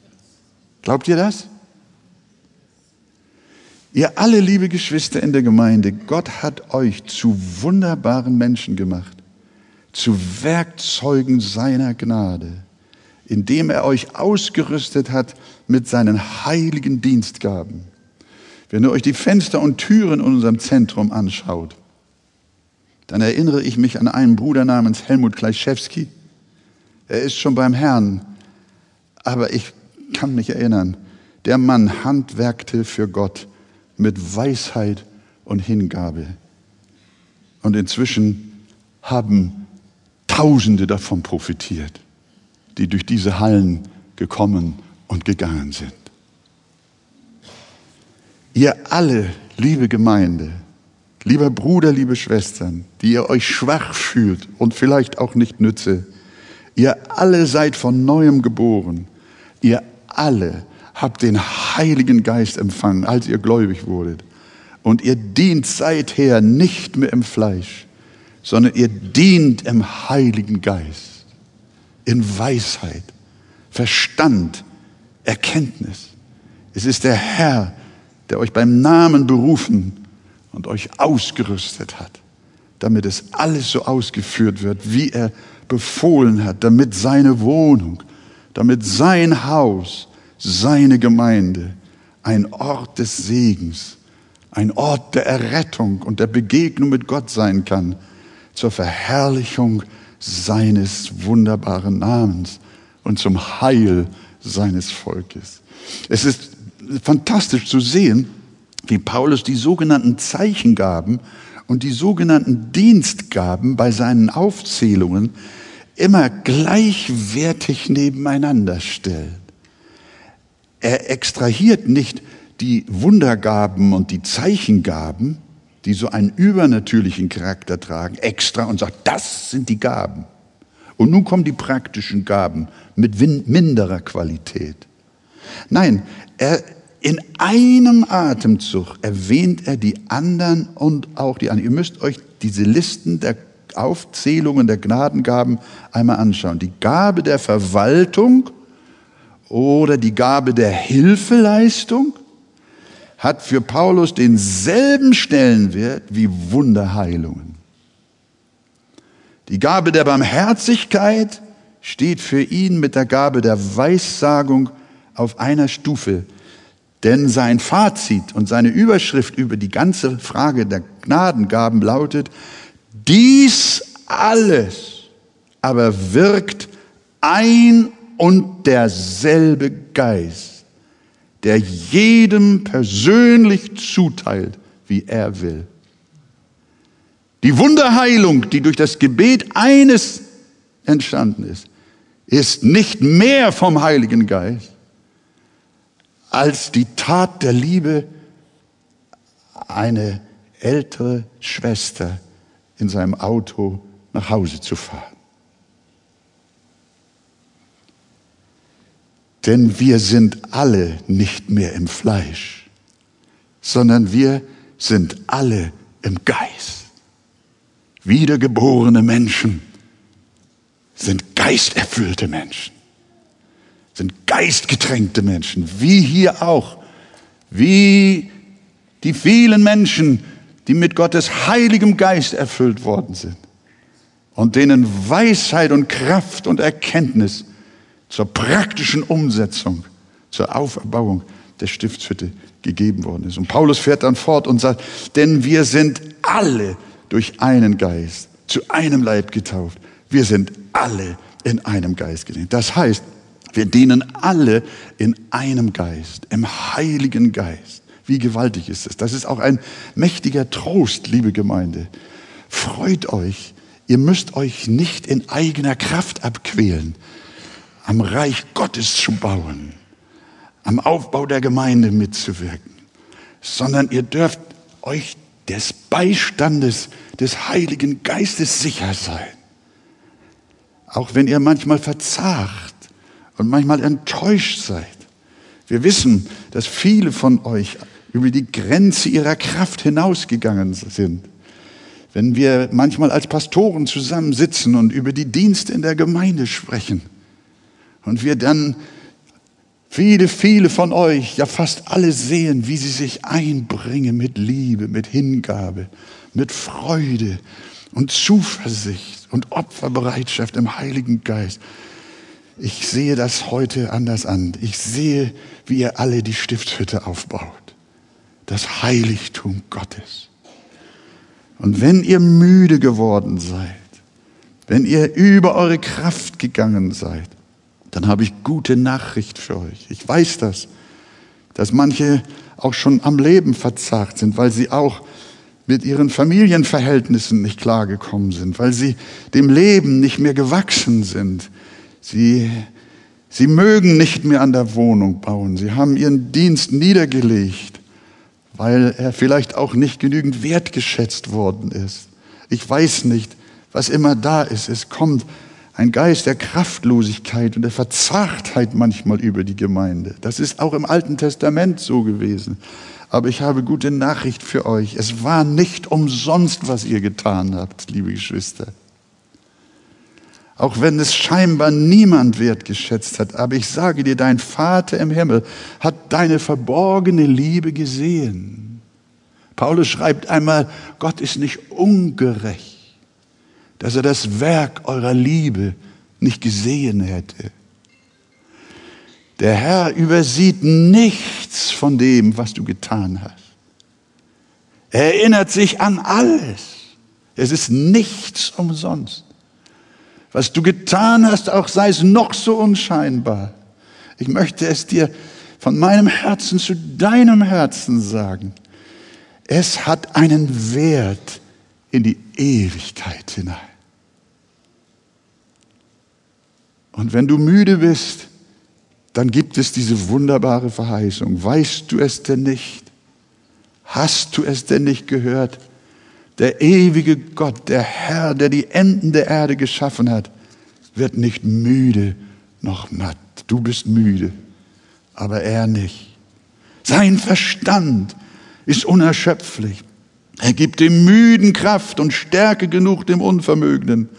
S1: Glaubt ihr das? Ihr alle, liebe Geschwister in der Gemeinde, Gott hat euch zu wunderbaren Menschen gemacht, zu Werkzeugen seiner Gnade, indem er euch ausgerüstet hat mit seinen heiligen Dienstgaben. Wenn ihr euch die Fenster und Türen in unserem Zentrum anschaut, dann erinnere ich mich an einen Bruder namens Helmut Kleischewski. Er ist schon beim Herrn, aber ich kann mich erinnern, der Mann handwerkte für Gott mit Weisheit und Hingabe. Und inzwischen haben Tausende davon profitiert, die durch diese Hallen gekommen und gegangen sind. Ihr alle, liebe Gemeinde, lieber Bruder, liebe Schwestern, die ihr euch schwach fühlt und vielleicht auch nicht nütze, ihr alle seid von neuem geboren. Ihr alle habt den Heiligen Geist empfangen, als ihr gläubig wurdet. Und ihr dient seither nicht mehr im Fleisch, sondern ihr dient im Heiligen Geist, in Weisheit, Verstand, Erkenntnis. Es ist der Herr, der euch beim Namen berufen und euch ausgerüstet hat, damit es alles so ausgeführt wird, wie er befohlen hat, damit seine Wohnung, damit sein Haus, seine Gemeinde ein Ort des Segens, ein Ort der Errettung und der Begegnung mit Gott sein kann, zur Verherrlichung seines wunderbaren Namens und zum Heil seines Volkes. Es ist fantastisch zu sehen, wie Paulus die sogenannten Zeichengaben und die sogenannten Dienstgaben bei seinen Aufzählungen immer gleichwertig nebeneinander stellt. Er extrahiert nicht die Wundergaben und die Zeichengaben, die so einen übernatürlichen Charakter tragen, extra und sagt, das sind die Gaben. Und nun kommen die praktischen Gaben mit minderer Qualität. Nein, er, in einem Atemzug erwähnt er die anderen und auch die anderen. Ihr müsst euch diese Listen der Aufzählungen der Gnadengaben einmal anschauen. Die Gabe der Verwaltung oder die Gabe der Hilfeleistung hat für Paulus denselben Stellenwert wie Wunderheilungen. Die Gabe der Barmherzigkeit steht für ihn mit der Gabe der Weissagung auf einer Stufe. Denn sein Fazit und seine Überschrift über die ganze Frage der Gnadengaben lautet, dies alles aber wirkt ein und derselbe Geist, der jedem persönlich zuteilt, wie er will. Die Wunderheilung, die durch das Gebet eines entstanden ist, ist nicht mehr vom Heiligen Geist als die Tat der Liebe, eine ältere Schwester in seinem Auto nach Hause zu fahren. Denn wir sind alle nicht mehr im Fleisch, sondern wir sind alle im Geist. Wiedergeborene Menschen sind geisterfüllte Menschen, sind geistgetränkte Menschen, wie hier auch, wie die vielen Menschen, die mit Gottes heiligem Geist erfüllt worden sind und denen Weisheit und Kraft und Erkenntnis zur praktischen Umsetzung, zur Auferbauung der Stiftshütte gegeben worden ist. Und Paulus fährt dann fort und sagt, denn wir sind alle durch einen Geist zu einem Leib getauft. Wir sind alle in einem Geist gedient. Das heißt, wir dienen alle in einem Geist, im Heiligen Geist. Wie gewaltig ist es? Das ist auch ein mächtiger Trost, liebe Gemeinde. Freut euch. Ihr müsst euch nicht in eigener Kraft abquälen, am Reich Gottes zu bauen, am Aufbau der Gemeinde mitzuwirken, sondern ihr dürft euch des Beistandes des Heiligen Geistes sicher sein. Auch wenn ihr manchmal verzagt und manchmal enttäuscht seid. Wir wissen, dass viele von euch über die Grenze ihrer Kraft hinausgegangen sind. wenn wir manchmal als Pastoren zusammensitzen und über die Dienste in der Gemeinde sprechen und wir dann viele, viele von euch, ja fast alle sehen, wie sie sich einbringen mit Liebe, mit Hingabe, mit Freude und Zuversicht und Opferbereitschaft im Heiligen Geist. Ich sehe das heute anders an. Ich sehe, wie ihr alle die Stiftshütte aufbaut. Das Heiligtum Gottes. Und wenn ihr müde geworden seid, wenn ihr über eure Kraft gegangen seid, dann habe ich gute Nachricht für euch. Ich weiß das, dass manche auch schon am Leben verzagt sind, weil sie auch mit ihren Familienverhältnissen nicht klargekommen sind, weil sie dem Leben nicht mehr gewachsen sind. Sie, sie mögen nicht mehr an der Wohnung bauen. Sie haben ihren Dienst niedergelegt weil er vielleicht auch nicht genügend wertgeschätzt worden ist. Ich weiß nicht, was immer da ist. Es kommt ein Geist der Kraftlosigkeit und der Verzagtheit manchmal über die Gemeinde. Das ist auch im Alten Testament so gewesen. Aber ich habe gute Nachricht für euch. Es war nicht umsonst, was ihr getan habt, liebe Geschwister. Auch wenn es scheinbar niemand wertgeschätzt hat. Aber ich sage dir, dein Vater im Himmel hat deine verborgene Liebe gesehen. Paulus schreibt einmal, Gott ist nicht ungerecht, dass er das Werk eurer Liebe nicht gesehen hätte. Der Herr übersieht nichts von dem, was du getan hast. Er erinnert sich an alles. Es ist nichts umsonst. Was du getan hast, auch sei es noch so unscheinbar. Ich möchte es dir von meinem Herzen zu deinem Herzen sagen. Es hat einen Wert in die Ewigkeit hinein. Und wenn du müde bist, dann gibt es diese wunderbare Verheißung. Weißt du es denn nicht? Hast du es denn nicht gehört? Der ewige Gott, der Herr, der die Enden der Erde geschaffen hat, wird nicht müde noch matt. Du bist müde, aber er nicht. Sein Verstand ist unerschöpflich. Er gibt dem Müden Kraft und Stärke genug dem Unvermögenden.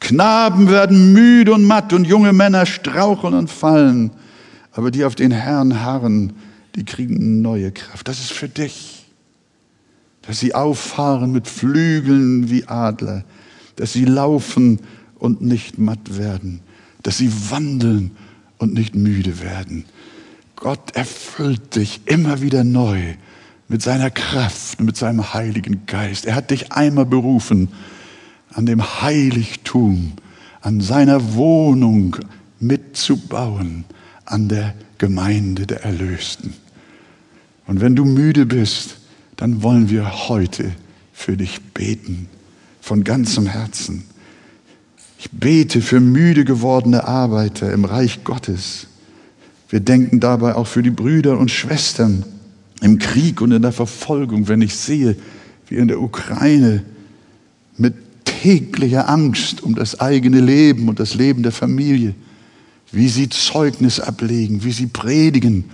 S1: Knaben werden müde und matt und junge Männer straucheln und fallen. Aber die auf den Herrn harren, die kriegen neue Kraft. Das ist für dich dass sie auffahren mit Flügeln wie Adler, dass sie laufen und nicht matt werden, dass sie wandeln und nicht müde werden. Gott erfüllt dich immer wieder neu mit seiner Kraft und mit seinem Heiligen Geist. Er hat dich einmal berufen an dem Heiligtum, an seiner Wohnung mitzubauen, an der Gemeinde der Erlösten. Und wenn du müde bist, dann wollen wir heute für dich beten, von ganzem Herzen. Ich bete für müde gewordene Arbeiter im Reich Gottes. Wir denken dabei auch für die Brüder und Schwestern im Krieg und in der Verfolgung, wenn ich sehe, wie in der Ukraine mit täglicher Angst um das eigene Leben und das Leben der Familie, wie sie Zeugnis ablegen, wie sie predigen,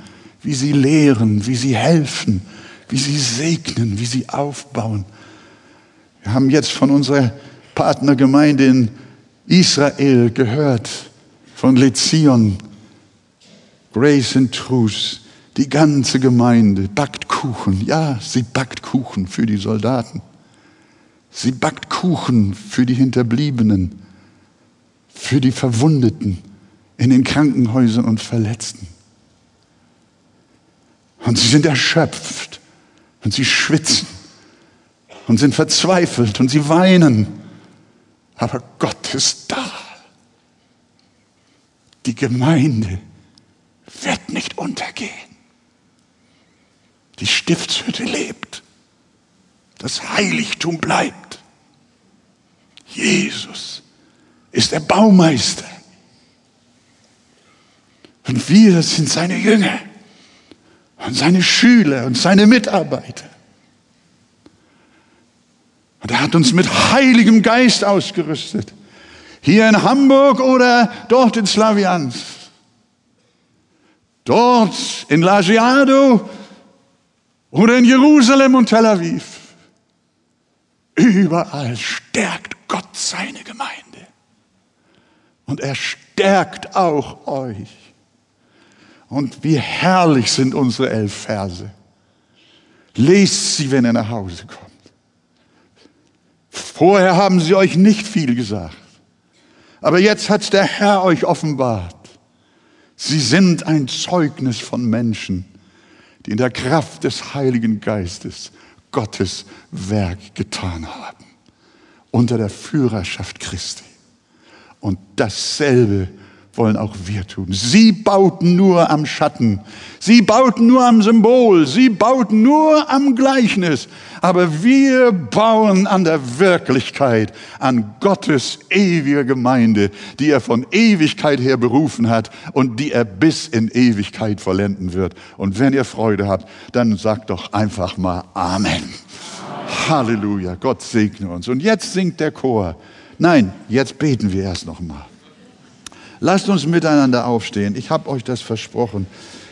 S1: wie sie lehren, wie sie helfen, wie sie segnen, wie sie aufbauen. Wir haben jetzt von unserer Partnergemeinde in Israel gehört, von Lezion, Grace and Truth. Die ganze Gemeinde backt Kuchen. Ja, sie backt Kuchen für die Soldaten. Sie backt Kuchen für die Hinterbliebenen, für die Verwundeten in den Krankenhäusern und Verletzten. Und sie sind erschöpft und sie schwitzen und sind verzweifelt und sie weinen. Aber Gott ist da. Die Gemeinde wird nicht untergehen. Die Stiftshütte lebt. Das Heiligtum bleibt. Jesus ist der Baumeister. Und wir sind seine Jünger und seine Schüler und seine Mitarbeiter. Und er hat uns mit heiligem Geist ausgerüstet. Hier in Hamburg oder dort in Slaviansk. Dort in Lagiado oder in Jerusalem und Tel Aviv. Überall stärkt Gott seine Gemeinde. Und er stärkt auch euch. Und wie herrlich sind unsere elf Verse. Lest sie, wenn ihr nach Hause kommt. Vorher haben sie euch nicht viel gesagt. Aber jetzt hat der Herr euch offenbart. Sie sind ein Zeugnis von Menschen, die in der Kraft des Heiligen Geistes Gottes Werk getan haben. Unter der Führerschaft Christi. Und dasselbe wollen auch wir tun. Sie bauten nur am Schatten. Sie bauten nur am Symbol. Sie bauten nur am Gleichnis. Aber wir bauen an der Wirklichkeit, an Gottes ewiger Gemeinde, die er von Ewigkeit her berufen hat und die er bis in Ewigkeit vollenden wird. Und wenn ihr Freude habt, dann sagt doch einfach mal Amen. Halleluja. Gott segne uns. Und jetzt singt der Chor. Nein, jetzt beten wir erst noch mal. Lasst uns miteinander aufstehen. Ich habe euch das versprochen.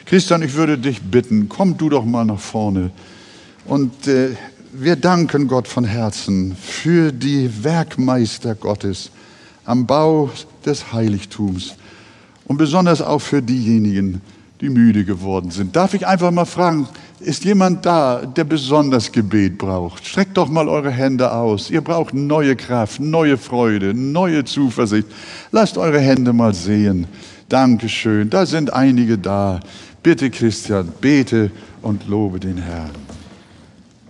S1: Christian, ich würde dich bitten, komm du doch mal nach vorne. Und äh, wir danken Gott von Herzen für die Werkmeister Gottes am Bau des Heiligtums und besonders auch für diejenigen, die müde geworden sind. Darf ich einfach mal fragen, ist jemand da, der besonders Gebet braucht? Streckt doch mal eure Hände aus. Ihr braucht neue Kraft, neue Freude, neue Zuversicht. Lasst eure Hände mal sehen. Dankeschön. Da sind einige da. Bitte, Christian, bete und lobe den Herrn.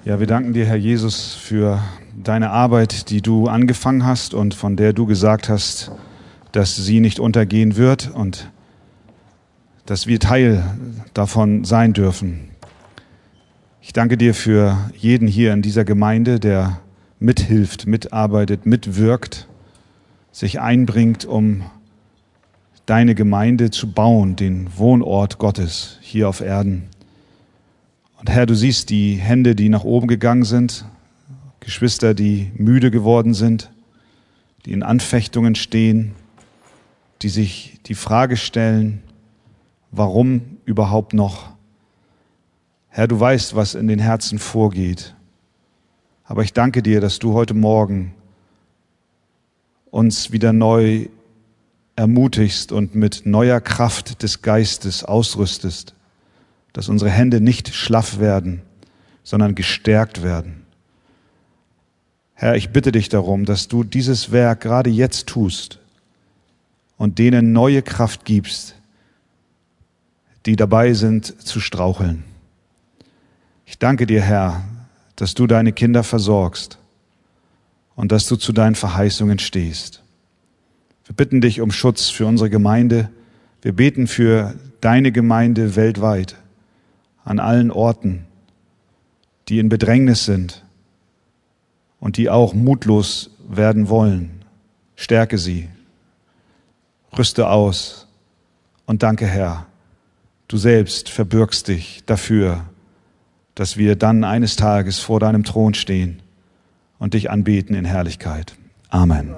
S2: Ja, wir danken dir, Herr Jesus, für deine Arbeit, die du angefangen hast und von der du gesagt hast, dass sie nicht untergehen wird und dass wir Teil davon sein dürfen. Ich danke dir für jeden hier in dieser Gemeinde, der mithilft, mitarbeitet, mitwirkt, sich einbringt, um deine Gemeinde zu bauen, den Wohnort Gottes hier auf Erden. Und Herr, du siehst die Hände, die nach oben gegangen sind, Geschwister, die müde geworden sind, die in Anfechtungen stehen, die sich die Frage stellen, warum überhaupt noch? Herr, du weißt, was in den Herzen vorgeht. Aber ich danke dir, dass du heute Morgen uns wieder neu ermutigst und mit neuer Kraft des Geistes ausrüstest, dass unsere Hände nicht schlaff werden, sondern gestärkt werden. Herr, ich bitte dich darum, dass du dieses Werk gerade jetzt tust und denen neue Kraft gibst, die dabei sind zu straucheln. Ich danke dir, Herr, dass du deine Kinder versorgst und dass du zu deinen Verheißungen stehst. Wir bitten dich um Schutz für unsere Gemeinde. Wir beten für deine Gemeinde weltweit, an allen Orten, die in Bedrängnis sind und die auch mutlos werden wollen. Stärke sie, rüste aus und danke, Herr, du selbst verbürgst dich dafür, dass wir dann eines Tages vor deinem Thron stehen und dich anbeten in Herrlichkeit. Amen.